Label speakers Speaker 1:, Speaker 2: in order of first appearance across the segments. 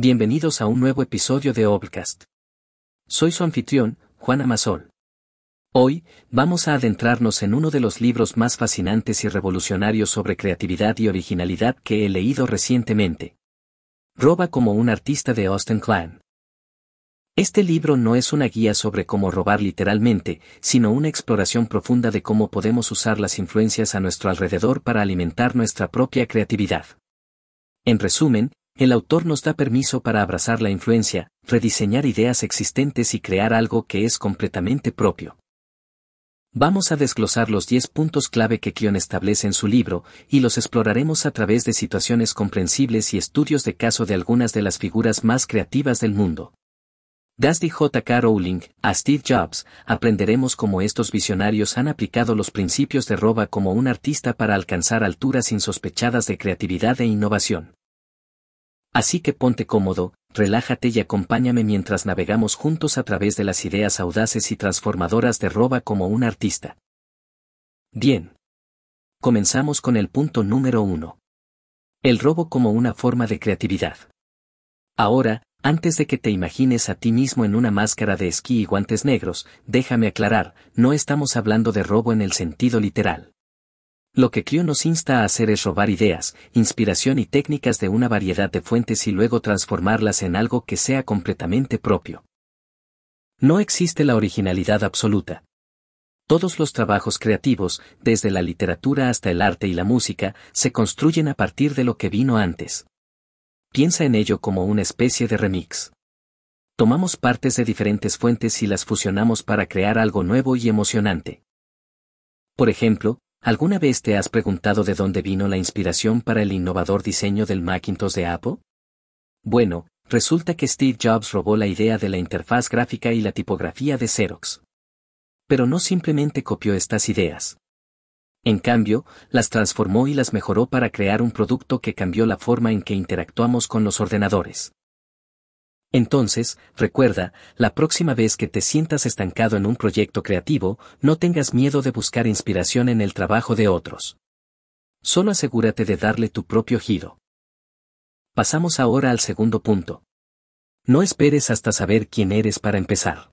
Speaker 1: Bienvenidos a un nuevo episodio de Obcast. Soy su anfitrión, Juan Amasol. Hoy, vamos a adentrarnos en uno de los libros más fascinantes y revolucionarios sobre creatividad y originalidad que he leído recientemente. Roba como un artista de Austin Klein. Este libro no es una guía sobre cómo robar literalmente, sino una exploración profunda de cómo podemos usar las influencias a nuestro alrededor para alimentar nuestra propia creatividad. En resumen, el autor nos da permiso para abrazar la influencia, rediseñar ideas existentes y crear algo que es completamente propio. Vamos a desglosar los 10 puntos clave que Kion establece en su libro, y los exploraremos a través de situaciones comprensibles y estudios de caso de algunas de las figuras más creativas del mundo. Desde J.K. Rowling a Steve Jobs, aprenderemos cómo estos visionarios han aplicado los principios de Roba como un artista para alcanzar alturas insospechadas de creatividad e innovación. Así que ponte cómodo, relájate y acompáñame mientras navegamos juntos a través de las ideas audaces y transformadoras de Roba como un artista. Bien. Comenzamos con el punto número uno. El robo como una forma de creatividad. Ahora, antes de que te imagines a ti mismo en una máscara de esquí y guantes negros, déjame aclarar, no estamos hablando de robo en el sentido literal. Lo que Clio nos insta a hacer es robar ideas, inspiración y técnicas de una variedad de fuentes y luego transformarlas en algo que sea completamente propio. No existe la originalidad absoluta. Todos los trabajos creativos, desde la literatura hasta el arte y la música, se construyen a partir de lo que vino antes. Piensa en ello como una especie de remix. Tomamos partes de diferentes fuentes y las fusionamos para crear algo nuevo y emocionante. Por ejemplo, ¿Alguna vez te has preguntado de dónde vino la inspiración para el innovador diseño del Macintosh de Apple? Bueno, resulta que Steve Jobs robó la idea de la interfaz gráfica y la tipografía de Xerox. Pero no simplemente copió estas ideas. En cambio, las transformó y las mejoró para crear un producto que cambió la forma en que interactuamos con los ordenadores. Entonces, recuerda, la próxima vez que te sientas estancado en un proyecto creativo, no tengas miedo de buscar inspiración en el trabajo de otros. Solo asegúrate de darle tu propio giro. Pasamos ahora al segundo punto. No esperes hasta saber quién eres para empezar.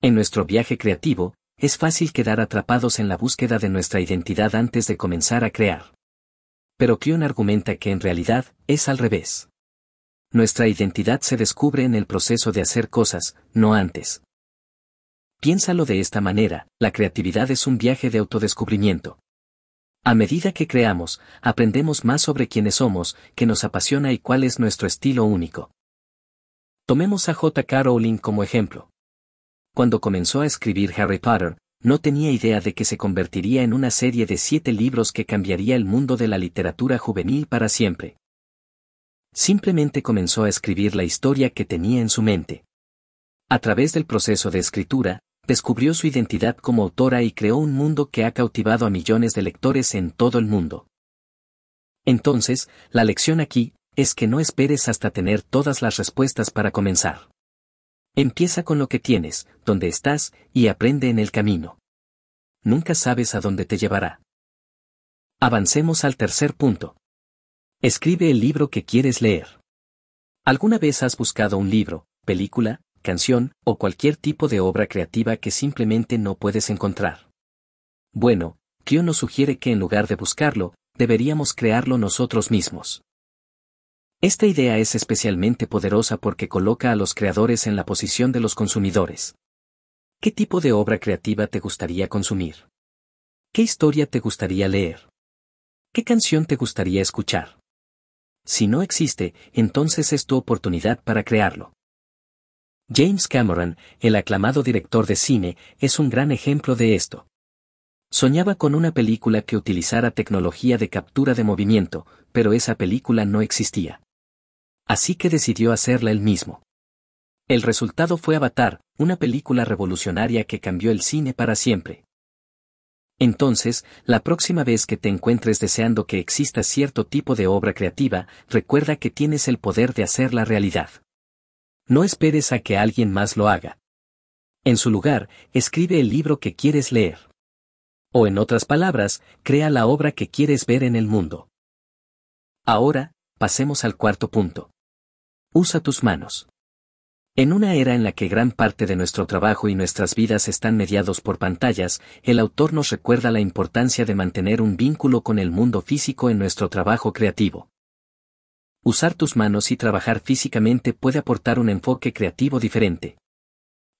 Speaker 1: En nuestro viaje creativo, es fácil quedar atrapados en la búsqueda de nuestra identidad antes de comenzar a crear. Pero Kion argumenta que en realidad, es al revés nuestra identidad se descubre en el proceso de hacer cosas, no antes. Piénsalo de esta manera, la creatividad es un viaje de autodescubrimiento. A medida que creamos, aprendemos más sobre quiénes somos, qué nos apasiona y cuál es nuestro estilo único. Tomemos a J.K. Rowling como ejemplo. Cuando comenzó a escribir Harry Potter, no tenía idea de que se convertiría en una serie de siete libros que cambiaría el mundo de la literatura juvenil para siempre simplemente comenzó a escribir la historia que tenía en su mente. A través del proceso de escritura, descubrió su identidad como autora y creó un mundo que ha cautivado a millones de lectores en todo el mundo. Entonces, la lección aquí, es que no esperes hasta tener todas las respuestas para comenzar. Empieza con lo que tienes, donde estás, y aprende en el camino. Nunca sabes a dónde te llevará. Avancemos al tercer punto. Escribe el libro que quieres leer. ¿Alguna vez has buscado un libro, película, canción o cualquier tipo de obra creativa que simplemente no puedes encontrar? Bueno, Kyo nos sugiere que en lugar de buscarlo, deberíamos crearlo nosotros mismos. Esta idea es especialmente poderosa porque coloca a los creadores en la posición de los consumidores. ¿Qué tipo de obra creativa te gustaría consumir? ¿Qué historia te gustaría leer? ¿Qué canción te gustaría escuchar? Si no existe, entonces es tu oportunidad para crearlo. James Cameron, el aclamado director de cine, es un gran ejemplo de esto. Soñaba con una película que utilizara tecnología de captura de movimiento, pero esa película no existía. Así que decidió hacerla él mismo. El resultado fue Avatar, una película revolucionaria que cambió el cine para siempre. Entonces, la próxima vez que te encuentres deseando que exista cierto tipo de obra creativa, recuerda que tienes el poder de hacerla realidad. No esperes a que alguien más lo haga. En su lugar, escribe el libro que quieres leer. O en otras palabras, crea la obra que quieres ver en el mundo. Ahora, pasemos al cuarto punto. Usa tus manos. En una era en la que gran parte de nuestro trabajo y nuestras vidas están mediados por pantallas, el autor nos recuerda la importancia de mantener un vínculo con el mundo físico en nuestro trabajo creativo. Usar tus manos y trabajar físicamente puede aportar un enfoque creativo diferente.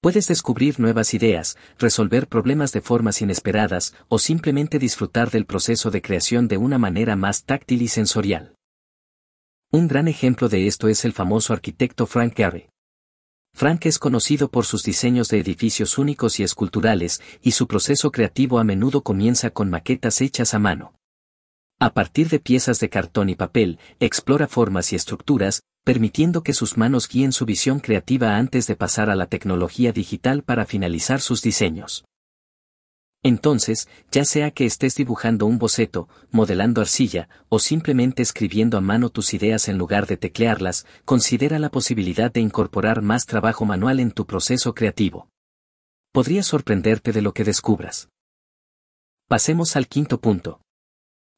Speaker 1: Puedes descubrir nuevas ideas, resolver problemas de formas inesperadas o simplemente disfrutar del proceso de creación de una manera más táctil y sensorial. Un gran ejemplo de esto es el famoso arquitecto Frank Gehry. Frank es conocido por sus diseños de edificios únicos y esculturales, y su proceso creativo a menudo comienza con maquetas hechas a mano. A partir de piezas de cartón y papel, explora formas y estructuras, permitiendo que sus manos guíen su visión creativa antes de pasar a la tecnología digital para finalizar sus diseños. Entonces, ya sea que estés dibujando un boceto, modelando arcilla, o simplemente escribiendo a mano tus ideas en lugar de teclearlas, considera la posibilidad de incorporar más trabajo manual en tu proceso creativo. Podría sorprenderte de lo que descubras. Pasemos al quinto punto.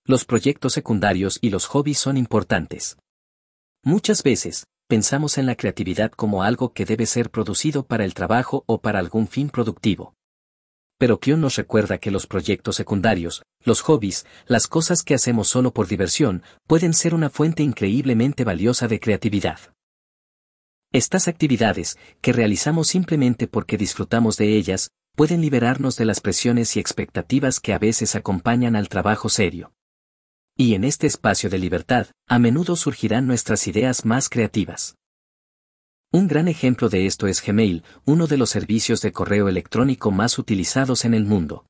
Speaker 1: Los proyectos secundarios y los hobbies son importantes. Muchas veces, pensamos en la creatividad como algo que debe ser producido para el trabajo o para algún fin productivo. Pero Kion nos recuerda que los proyectos secundarios, los hobbies, las cosas que hacemos solo por diversión, pueden ser una fuente increíblemente valiosa de creatividad. Estas actividades, que realizamos simplemente porque disfrutamos de ellas, pueden liberarnos de las presiones y expectativas que a veces acompañan al trabajo serio. Y en este espacio de libertad, a menudo surgirán nuestras ideas más creativas. Un gran ejemplo de esto es Gmail, uno de los servicios de correo electrónico más utilizados en el mundo.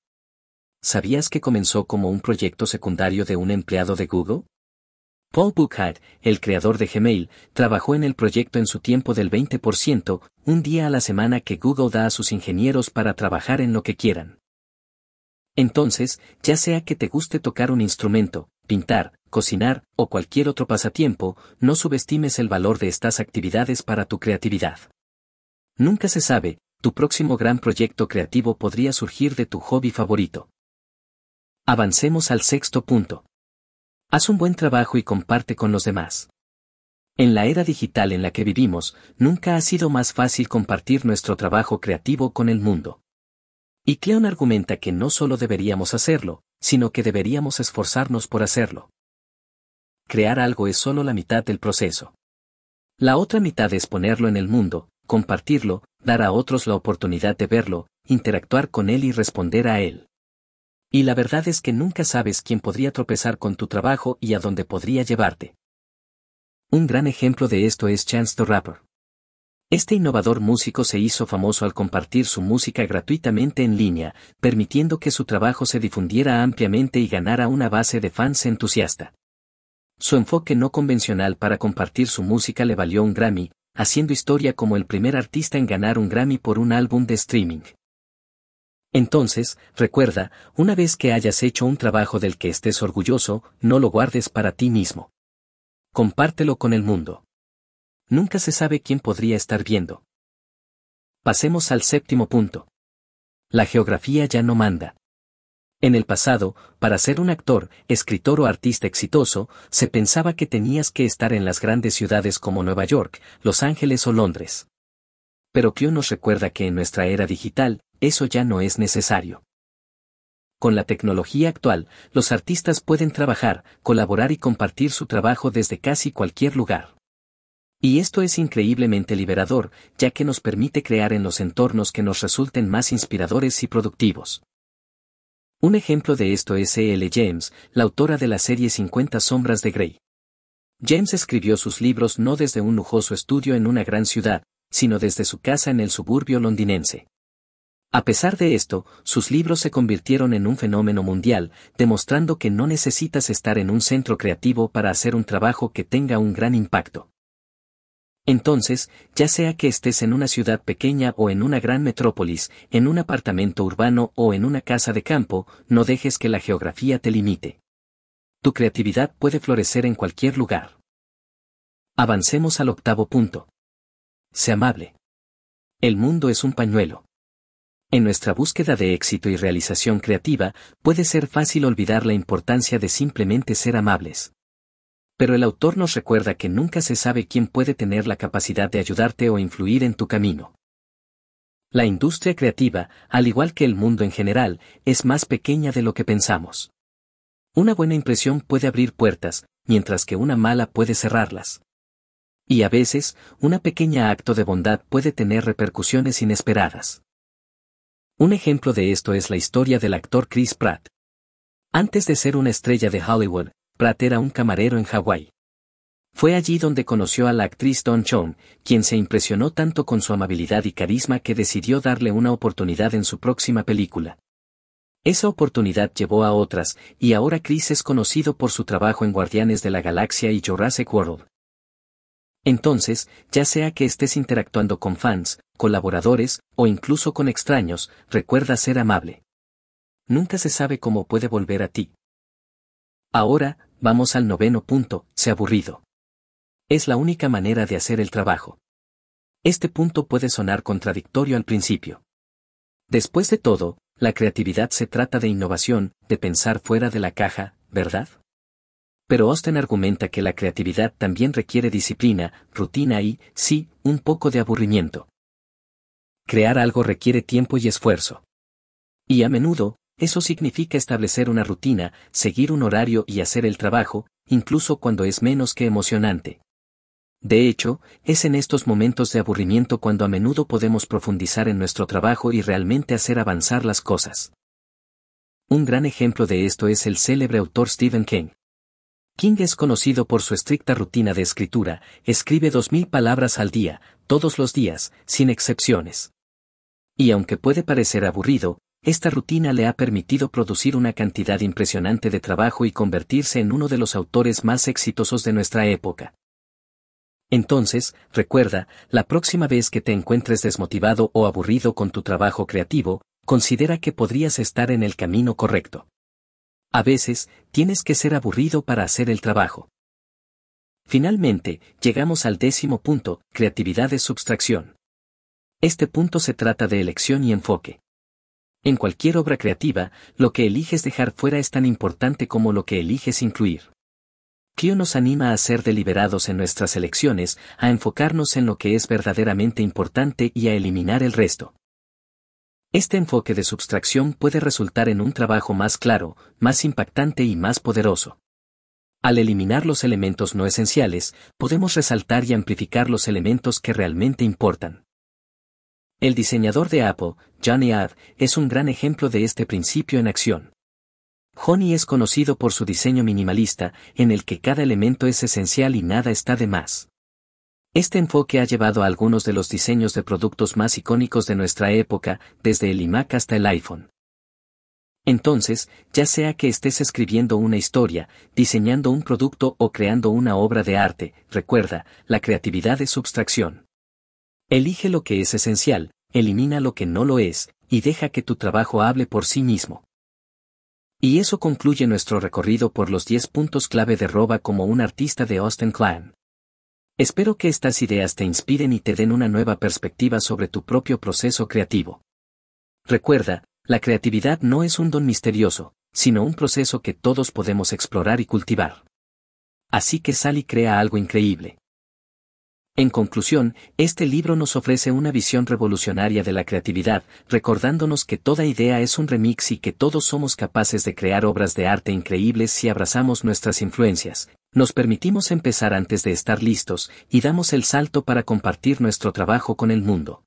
Speaker 1: ¿Sabías que comenzó como un proyecto secundario de un empleado de Google? Paul Buchheit, el creador de Gmail, trabajó en el proyecto en su tiempo del 20%, un día a la semana que Google da a sus ingenieros para trabajar en lo que quieran. Entonces, ya sea que te guste tocar un instrumento, pintar, cocinar o cualquier otro pasatiempo, no subestimes el valor de estas actividades para tu creatividad. Nunca se sabe, tu próximo gran proyecto creativo podría surgir de tu hobby favorito. Avancemos al sexto punto. Haz un buen trabajo y comparte con los demás. En la era digital en la que vivimos, nunca ha sido más fácil compartir nuestro trabajo creativo con el mundo. Y Cleon argumenta que no solo deberíamos hacerlo, sino que deberíamos esforzarnos por hacerlo. Crear algo es solo la mitad del proceso. La otra mitad es ponerlo en el mundo, compartirlo, dar a otros la oportunidad de verlo, interactuar con él y responder a él. Y la verdad es que nunca sabes quién podría tropezar con tu trabajo y a dónde podría llevarte. Un gran ejemplo de esto es Chance the Rapper. Este innovador músico se hizo famoso al compartir su música gratuitamente en línea, permitiendo que su trabajo se difundiera ampliamente y ganara una base de fans entusiasta. Su enfoque no convencional para compartir su música le valió un Grammy, haciendo historia como el primer artista en ganar un Grammy por un álbum de streaming. Entonces, recuerda, una vez que hayas hecho un trabajo del que estés orgulloso, no lo guardes para ti mismo. Compártelo con el mundo. Nunca se sabe quién podría estar viendo. Pasemos al séptimo punto. La geografía ya no manda. En el pasado, para ser un actor, escritor o artista exitoso, se pensaba que tenías que estar en las grandes ciudades como Nueva York, Los Ángeles o Londres. Pero Kyo nos recuerda que en nuestra era digital, eso ya no es necesario. Con la tecnología actual, los artistas pueden trabajar, colaborar y compartir su trabajo desde casi cualquier lugar. Y esto es increíblemente liberador, ya que nos permite crear en los entornos que nos resulten más inspiradores y productivos. Un ejemplo de esto es E. L. James, la autora de la serie 50 Sombras de Grey. James escribió sus libros no desde un lujoso estudio en una gran ciudad, sino desde su casa en el suburbio londinense. A pesar de esto, sus libros se convirtieron en un fenómeno mundial, demostrando que no necesitas estar en un centro creativo para hacer un trabajo que tenga un gran impacto. Entonces, ya sea que estés en una ciudad pequeña o en una gran metrópolis, en un apartamento urbano o en una casa de campo, no dejes que la geografía te limite. Tu creatividad puede florecer en cualquier lugar. Avancemos al octavo punto. Sé amable. El mundo es un pañuelo. En nuestra búsqueda de éxito y realización creativa, puede ser fácil olvidar la importancia de simplemente ser amables. Pero el autor nos recuerda que nunca se sabe quién puede tener la capacidad de ayudarte o influir en tu camino. La industria creativa, al igual que el mundo en general, es más pequeña de lo que pensamos. Una buena impresión puede abrir puertas, mientras que una mala puede cerrarlas. Y a veces, una pequeña acto de bondad puede tener repercusiones inesperadas. Un ejemplo de esto es la historia del actor Chris Pratt. Antes de ser una estrella de Hollywood, Pratt era un camarero en Hawái. Fue allí donde conoció a la actriz Don Chong, quien se impresionó tanto con su amabilidad y carisma que decidió darle una oportunidad en su próxima película. Esa oportunidad llevó a otras, y ahora Chris es conocido por su trabajo en Guardianes de la Galaxia y Jurassic World. Entonces, ya sea que estés interactuando con fans, colaboradores, o incluso con extraños, recuerda ser amable. Nunca se sabe cómo puede volver a ti. Ahora, vamos al noveno punto, sé aburrido. Es la única manera de hacer el trabajo. Este punto puede sonar contradictorio al principio. Después de todo, la creatividad se trata de innovación, de pensar fuera de la caja, ¿verdad? Pero Austin argumenta que la creatividad también requiere disciplina, rutina y, sí, un poco de aburrimiento. Crear algo requiere tiempo y esfuerzo. Y a menudo, eso significa establecer una rutina, seguir un horario y hacer el trabajo, incluso cuando es menos que emocionante. De hecho, es en estos momentos de aburrimiento cuando a menudo podemos profundizar en nuestro trabajo y realmente hacer avanzar las cosas. Un gran ejemplo de esto es el célebre autor Stephen King. King es conocido por su estricta rutina de escritura, escribe dos mil palabras al día, todos los días, sin excepciones. Y aunque puede parecer aburrido, esta rutina le ha permitido producir una cantidad impresionante de trabajo y convertirse en uno de los autores más exitosos de nuestra época. Entonces, recuerda, la próxima vez que te encuentres desmotivado o aburrido con tu trabajo creativo, considera que podrías estar en el camino correcto. A veces, tienes que ser aburrido para hacer el trabajo. Finalmente, llegamos al décimo punto, creatividad es subtracción. Este punto se trata de elección y enfoque. En cualquier obra creativa, lo que eliges dejar fuera es tan importante como lo que eliges incluir. Kyo nos anima a ser deliberados en nuestras elecciones, a enfocarnos en lo que es verdaderamente importante y a eliminar el resto. Este enfoque de subtracción puede resultar en un trabajo más claro, más impactante y más poderoso. Al eliminar los elementos no esenciales, podemos resaltar y amplificar los elementos que realmente importan. El diseñador de Apple, Johnny Ive, es un gran ejemplo de este principio en acción. Honey es conocido por su diseño minimalista, en el que cada elemento es esencial y nada está de más. Este enfoque ha llevado a algunos de los diseños de productos más icónicos de nuestra época, desde el iMac hasta el iPhone. Entonces, ya sea que estés escribiendo una historia, diseñando un producto o creando una obra de arte, recuerda, la creatividad es subtracción. Elige lo que es esencial, elimina lo que no lo es, y deja que tu trabajo hable por sí mismo. Y eso concluye nuestro recorrido por los 10 puntos clave de Roba como un artista de Austin Klein. Espero que estas ideas te inspiren y te den una nueva perspectiva sobre tu propio proceso creativo. Recuerda, la creatividad no es un don misterioso, sino un proceso que todos podemos explorar y cultivar. Así que sal y crea algo increíble. En conclusión, este libro nos ofrece una visión revolucionaria de la creatividad, recordándonos que toda idea es un remix y que todos somos capaces de crear obras de arte increíbles si abrazamos nuestras influencias, nos permitimos empezar antes de estar listos y damos el salto para compartir nuestro trabajo con el mundo.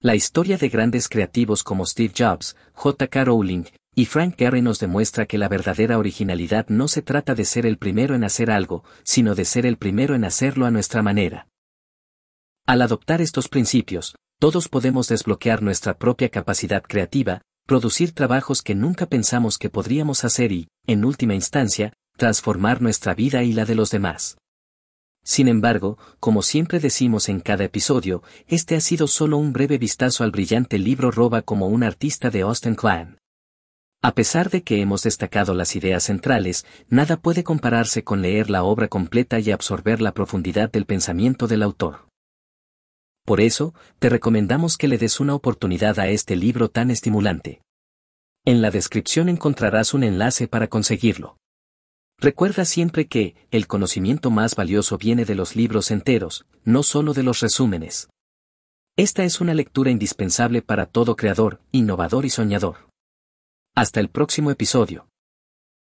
Speaker 1: La historia de grandes creativos como Steve Jobs, J.K. Rowling, y Frank Gehry nos demuestra que la verdadera originalidad no se trata de ser el primero en hacer algo, sino de ser el primero en hacerlo a nuestra manera. Al adoptar estos principios, todos podemos desbloquear nuestra propia capacidad creativa, producir trabajos que nunca pensamos que podríamos hacer y, en última instancia, transformar nuestra vida y la de los demás. Sin embargo, como siempre decimos en cada episodio, este ha sido solo un breve vistazo al brillante libro Roba como un artista de Austin Klein. A pesar de que hemos destacado las ideas centrales, nada puede compararse con leer la obra completa y absorber la profundidad del pensamiento del autor. Por eso, te recomendamos que le des una oportunidad a este libro tan estimulante. En la descripción encontrarás un enlace para conseguirlo. Recuerda siempre que, el conocimiento más valioso viene de los libros enteros, no solo de los resúmenes. Esta es una lectura indispensable para todo creador, innovador y soñador. Hasta el próximo episodio.